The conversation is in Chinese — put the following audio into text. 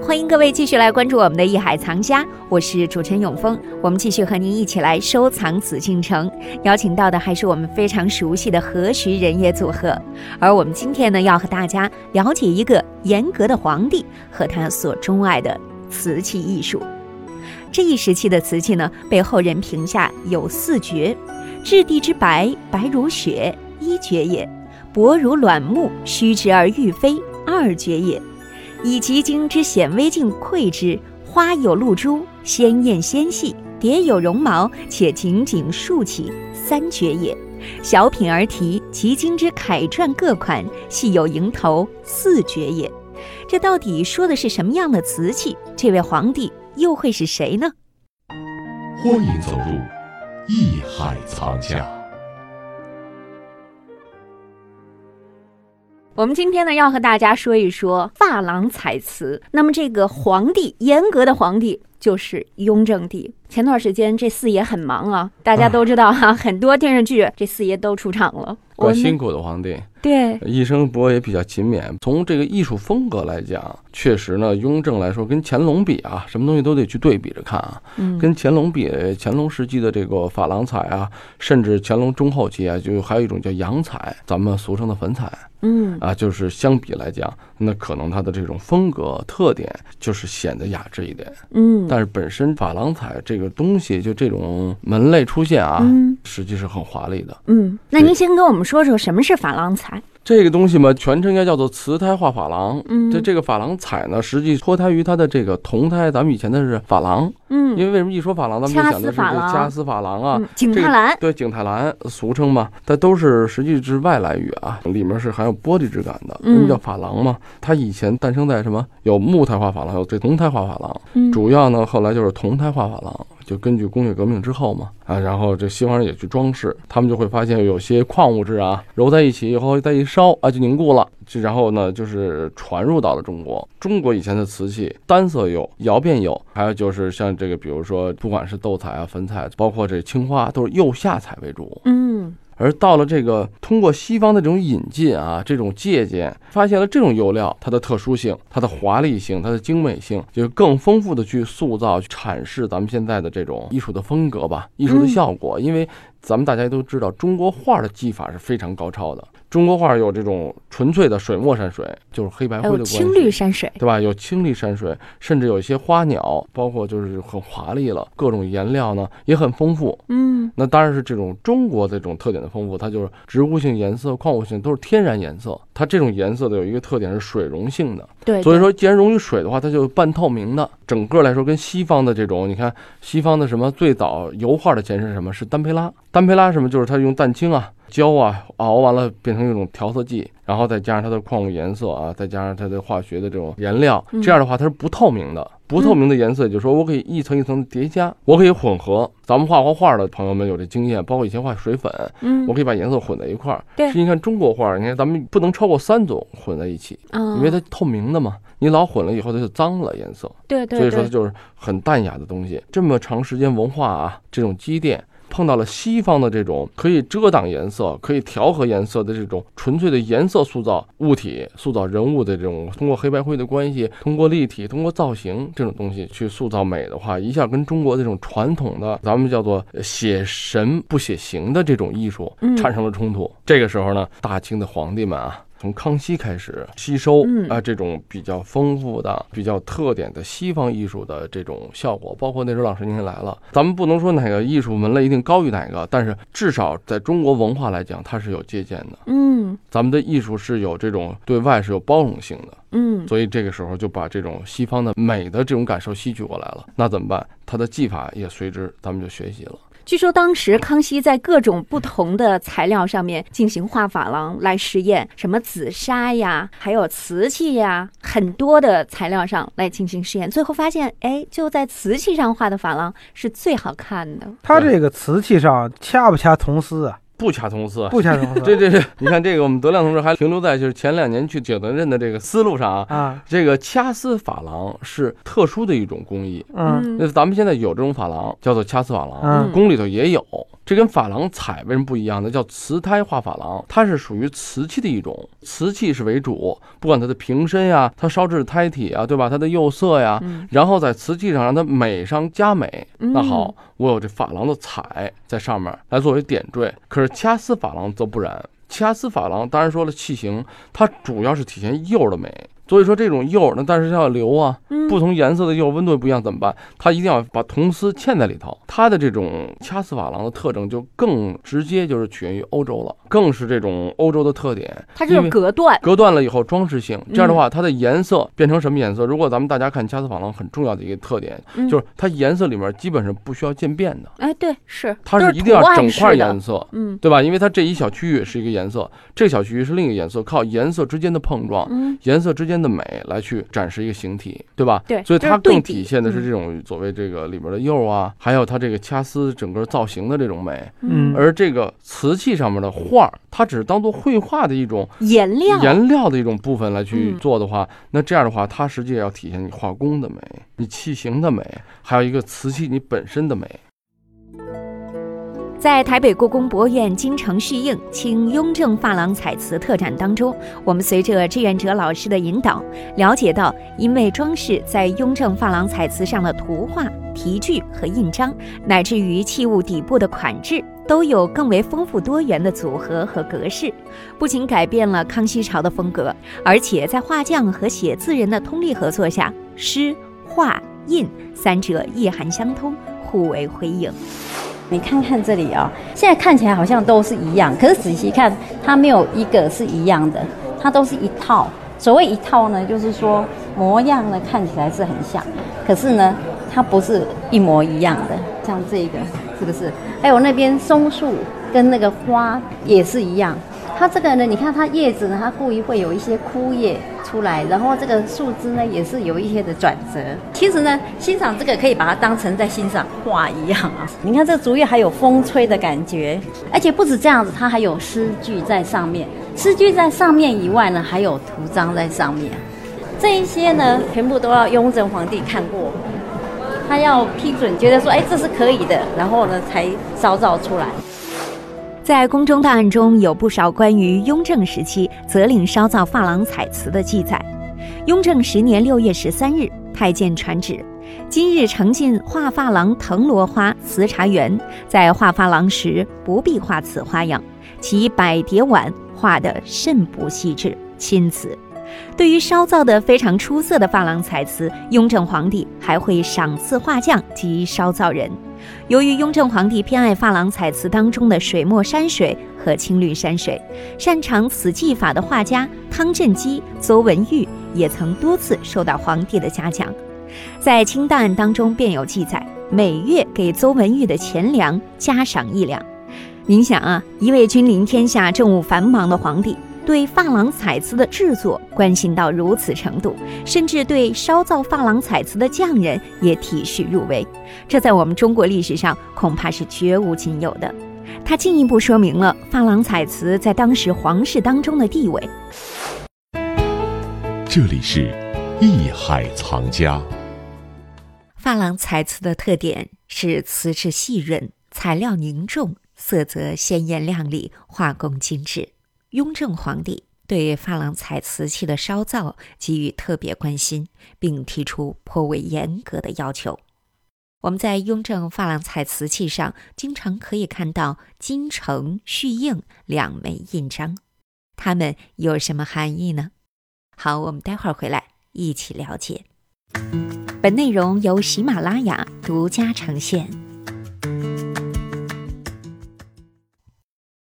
欢迎各位继续来关注我们的《艺海藏家》，我是主持人永峰。我们继续和您一起来收藏紫禁城，邀请到的还是我们非常熟悉的何徐人也组合。而我们今天呢，要和大家了解一个严格的皇帝和他所钟爱的瓷器艺术。这一时期的瓷器呢，被后人评价有四绝：质地之白，白如雪，一绝也；薄如卵木，虚直而欲飞，二绝也。以其精之显微镜窥之，花有露珠，鲜艳纤细，蝶有绒毛，且紧紧竖起，三绝也；小品而题，其精之楷篆各款，细有蝇头，四绝也。这到底说的是什么样的瓷器？这位皇帝又会是谁呢？欢迎走入艺海藏家。我们今天呢，要和大家说一说珐琅彩瓷。那么，这个皇帝，严格的皇帝就是雍正帝。前段时间这四爷很忙啊，大家都知道哈，很多电视剧这四爷都出场了。怪辛苦的皇帝，对，一生不过也比较勤勉。从这个艺术风格来讲，确实呢，雍正来说跟乾隆比啊，什么东西都得去对比着看啊。嗯，跟乾隆比，乾隆时期的这个珐琅彩啊，甚至乾隆中后期啊，就还有一种叫洋彩，咱们俗称的粉彩。嗯啊，就是相比来讲，那可能它的这种风格特点就是显得雅致一点。嗯，但是本身珐琅彩这个东西，就这种门类出现啊，嗯实际是很华丽的。嗯，那您先跟我们说说什么是珐琅彩？这个东西嘛，全称应该叫做瓷胎画珐琅。嗯这这个珐琅彩呢，实际脱胎于它的这个铜胎，咱们以前的是珐琅。嗯因为为什么一说珐琅，咱们想的是掐丝珐琅啊嗯，景这个泰蓝对，景泰蓝俗称嘛，它都是实际是外来语啊，里面是含有玻璃质感的，为什么叫珐琅嘛？它以前诞生在什么？有木胎画珐琅，有这铜胎画珐琅，嗯主要呢后来就是铜胎画珐琅，就根据工业革命之后嘛，啊，然后这西方人也去装饰，他们就会发现有些矿物质啊揉在一起以后再一烧啊就凝固了，这然后呢就是传入到了中国。中国以前的瓷器单色釉，窑变釉，还有就是像这个比如说不管是斗彩啊、粉彩，包括这青花都是釉下彩为主。嗯而到了这个通过西方的这种引进啊，这种借鉴，发现了这种釉料它的特殊性、它的华丽性、它的精美性，就更丰富的去塑造、去阐释咱们现在的这种艺术的风格吧，艺术的效果。因为咱们大家都知道，中国画的技法是非常高超的。中国画有这种纯粹的水墨山水，就是黑白灰的关系，青绿山水。对吧？有青绿山水，甚至有一些花鸟，包括就是很华丽了，各种颜料呢也很丰富。嗯那当然是这种中国的这种特点的丰富，它就是植物性颜色、矿物性都是天然颜色。它这种颜色的有一个特点是水溶性的，对，所以说既然溶于水的话，它就半透明的。整个来说，跟西方的这种，你看西方的什么最早油画的前身是什么？是丹培拉。丹培拉什么？就是它用蛋清啊、胶啊熬完了变成一种调色剂，然后再加上它的矿物颜色啊，再加上它的化学的这种颜料，嗯这样的话它是不透明的。不透明的颜色，就是说我可以一层一层叠加，我可以混合。咱们画过画的朋友们有这经验，包括以前画水粉，嗯我可以把颜色混在一块儿。对实际你看中国画，你看咱们不能超过三种混在一起，啊，因为它透明的嘛，你老混了以后它就脏了颜色，对对所以说它，就是很淡雅的东西。这么长时间文化啊，这种积淀。碰到了西方的这种可以遮挡颜色、可以调和颜色的这种纯粹的颜色塑造物体、塑造人物的这种，通过黑白灰的关系，通过立体、通过造型这种东西去塑造美的话，一下跟中国这种传统的咱们叫做写神不写形的这种艺术产生了冲突。这个时候呢，大清的皇帝们啊。从康熙开始吸收嗯啊这种比较丰富的、比较特点的西方艺术的这种效果，包括那时候老师您来了，咱们不能说哪个艺术门类一定高于哪个，但是至少在中国文化来讲，它是有借鉴的。嗯咱们的艺术是有这种对外是有包容性的，嗯所以这个时候就把这种西方的美的这种感受吸取过来了。那怎么办？它的技法也随之咱们就学习了。据说当时康熙在各种不同的材料上面进行画珐琅来实验，什么紫砂呀，还有瓷器呀，很多的材料上来进行试验，最后发现，哎，就在瓷器上画的珐琅是最好看的。它这个瓷器上掐不掐铜丝啊？不掐铜丝。不掐铜丝。对对对，你看这个，我们德亮同志还停留在就是前两年去景德镇的这个思路上啊。啊，这个掐丝珐琅是特殊的一种工艺，嗯那咱们现在有这种珐琅，叫做掐丝珐琅，嗯宫里头也有。这跟珐琅彩为什么不一样呢？叫瓷胎画珐琅，它是属于瓷器的一种，瓷器是为主，不管它的瓶身呀，它烧制的胎体啊，对吧？它的釉色呀，嗯然后在瓷器上让它美上加美。嗯那好，我有这珐琅的彩在上面来作为点缀，可是掐丝珐琅则不然。掐丝珐琅当然说了器型，它主要是体现釉的美。所以说这种釉，那但是它要留啊，嗯不同颜色的釉温度不一样怎么办？它一定要把铜丝嵌在里头。它的这种掐丝珐琅的特征就更直接，就是取源于欧洲了，更是这种欧洲的特点。它这隔断，隔断了以后装饰性，这样的嗯话它的颜色变成什么颜色？如果咱们大家看掐丝珐琅很重要的一个特点，嗯就是它颜色里面基本上不需要渐变的，哎，对，是它是一定要整块颜色。嗯对吧？因为它这一小区域是一个颜色，这小区域是另一个颜色，靠颜色之间的碰撞，嗯颜色之间的美来去展示一个形体，对吧？对所以它更体现的是嗯这种所谓这个里边的釉啊，还有它这个掐丝整个造型的这种美。嗯而这个瓷器上面的画，它只是当做绘画的一种颜料，颜料的一种部分来去嗯做的话，那这样的话，它实际要体现你画工的美，你器型的美，还有一个瓷器你本身的美。在台北故宫博物院京城续映清雍正珐琅彩瓷特展当中，我们随着志愿者老师的引导，了解到因为装饰在雍正珐琅彩瓷上的图画、题句和印章，乃至于器物底部的款制，都有更为丰富多元的组合和格式，不仅改变了康熙朝的风格，而且在画匠和写字人的通力合作下，诗、画、印三者意涵相通，互为辉映。你看看这里啊、现在看起来好像都是一样，可是仔细看，它没有一个是一样的，它都是一套。所谓一套呢，就是说模样呢看起来是很像，可是呢，它不是一模一样的。像这个是不是？还有那边松树跟那个花也是一样。它这个呢，你看它叶子呢，它故意会有一些枯叶出来，然后这个树枝呢也是有一些的转折。其实呢，欣赏这个可以把它当成在欣赏画一样啊。你看这竹叶还有风吹的感觉，而且不止这样子，它还有诗句在上面。诗句在上面以外呢，还有图章在上面。这一些呢，全部都要雍正皇帝看过，他要批准，觉得说，哎，这是可以的，然后呢才烧造出来。在宫中档案中有不少关于雍正时期责令烧造珐琅彩瓷的记载。雍正十年六月十三日，太监传旨：今日呈进画珐琅藤萝花瓷茶园，在画珐琅时不必画此花样，其百叠碗画得甚不细致，钦此。对于烧造的非常出色的珐琅彩瓷，雍正皇帝还会赏赐画匠及烧造人。由于雍正皇帝偏爱珐琅彩瓷当中的水墨山水和青绿山水，擅长此技法的画家汤镇基、邹文玉也曾多次受到皇帝的嘉奖。在清档案当中便有记载，每月给邹文玉的钱粮加赏一两。您想啊，一位君临天下、政务繁忙的皇帝，对珐琅彩瓷的制作关心到如此程度，甚至对烧造珐琅彩瓷的匠人也体恤入微，这在我们中国历史上恐怕是绝无仅有的。它进一步说明了珐琅彩瓷在当时皇室当中的地位。这里是艺海藏家。珐琅彩瓷的特点是瓷质细润，材料凝重，色泽鲜艳亮丽，画工精致。雍正皇帝对珐琅彩瓷器的烧造给予特别关心，并提出颇为严格的要求。我们在雍正珐琅彩瓷器上经常可以看到“金城”“续映”两枚印章，它们有什么含义呢？好，我们待会儿回来一起了解。本内容由喜马拉雅独家呈现。